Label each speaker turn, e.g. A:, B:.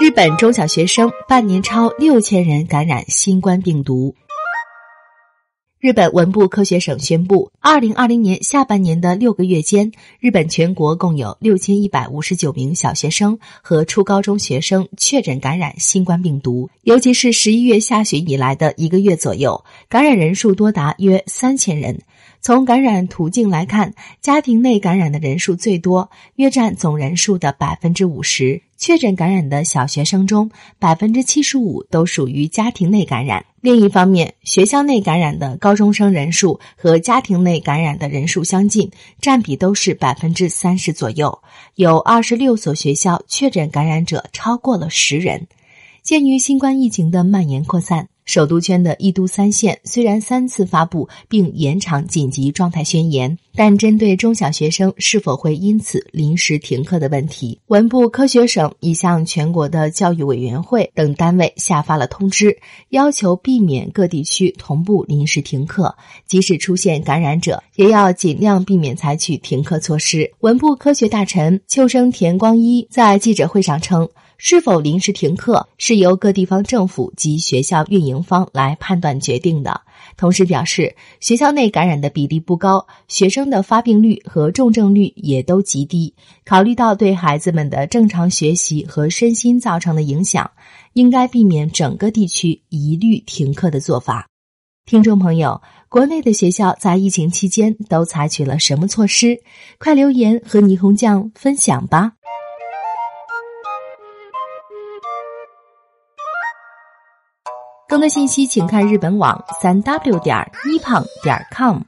A: 日本中小学生半年超六千人感染新冠病毒。日本文部科学省宣布，二零二零年下半年的六个月间，日本全国共有六千一百五十九名小学生和初高中学生确诊感染新冠病毒。尤其是十一月下旬以来的一个月左右，感染人数多达约三千人。从感染途径来看，家庭内感染的人数最多，约占总人数的百分之五十。确诊感染的小学生中，百分之七十五都属于家庭内感染。另一方面，学校内感染的高中生人数和家庭内感染的人数相近，占比都是百分之三十左右。有二十六所学校确诊感染者超过了十人。鉴于新冠疫情的蔓延扩散。首都圈的一都三县虽然三次发布并延长紧急状态宣言，但针对中小学生是否会因此临时停课的问题，文部科学省已向全国的教育委员会等单位下发了通知，要求避免各地区同步临时停课，即使出现感染者，也要尽量避免采取停课措施。文部科学大臣秋生田光一在记者会上称。是否临时停课是由各地方政府及学校运营方来判断决定的。同时表示，学校内感染的比例不高，学生的发病率和重症率也都极低。考虑到对孩子们的正常学习和身心造成的影响，应该避免整个地区一律停课的做法。听众朋友，国内的学校在疫情期间都采取了什么措施？快留言和霓虹酱分享吧。更多信息，请看日本网三 w 点一胖点 com。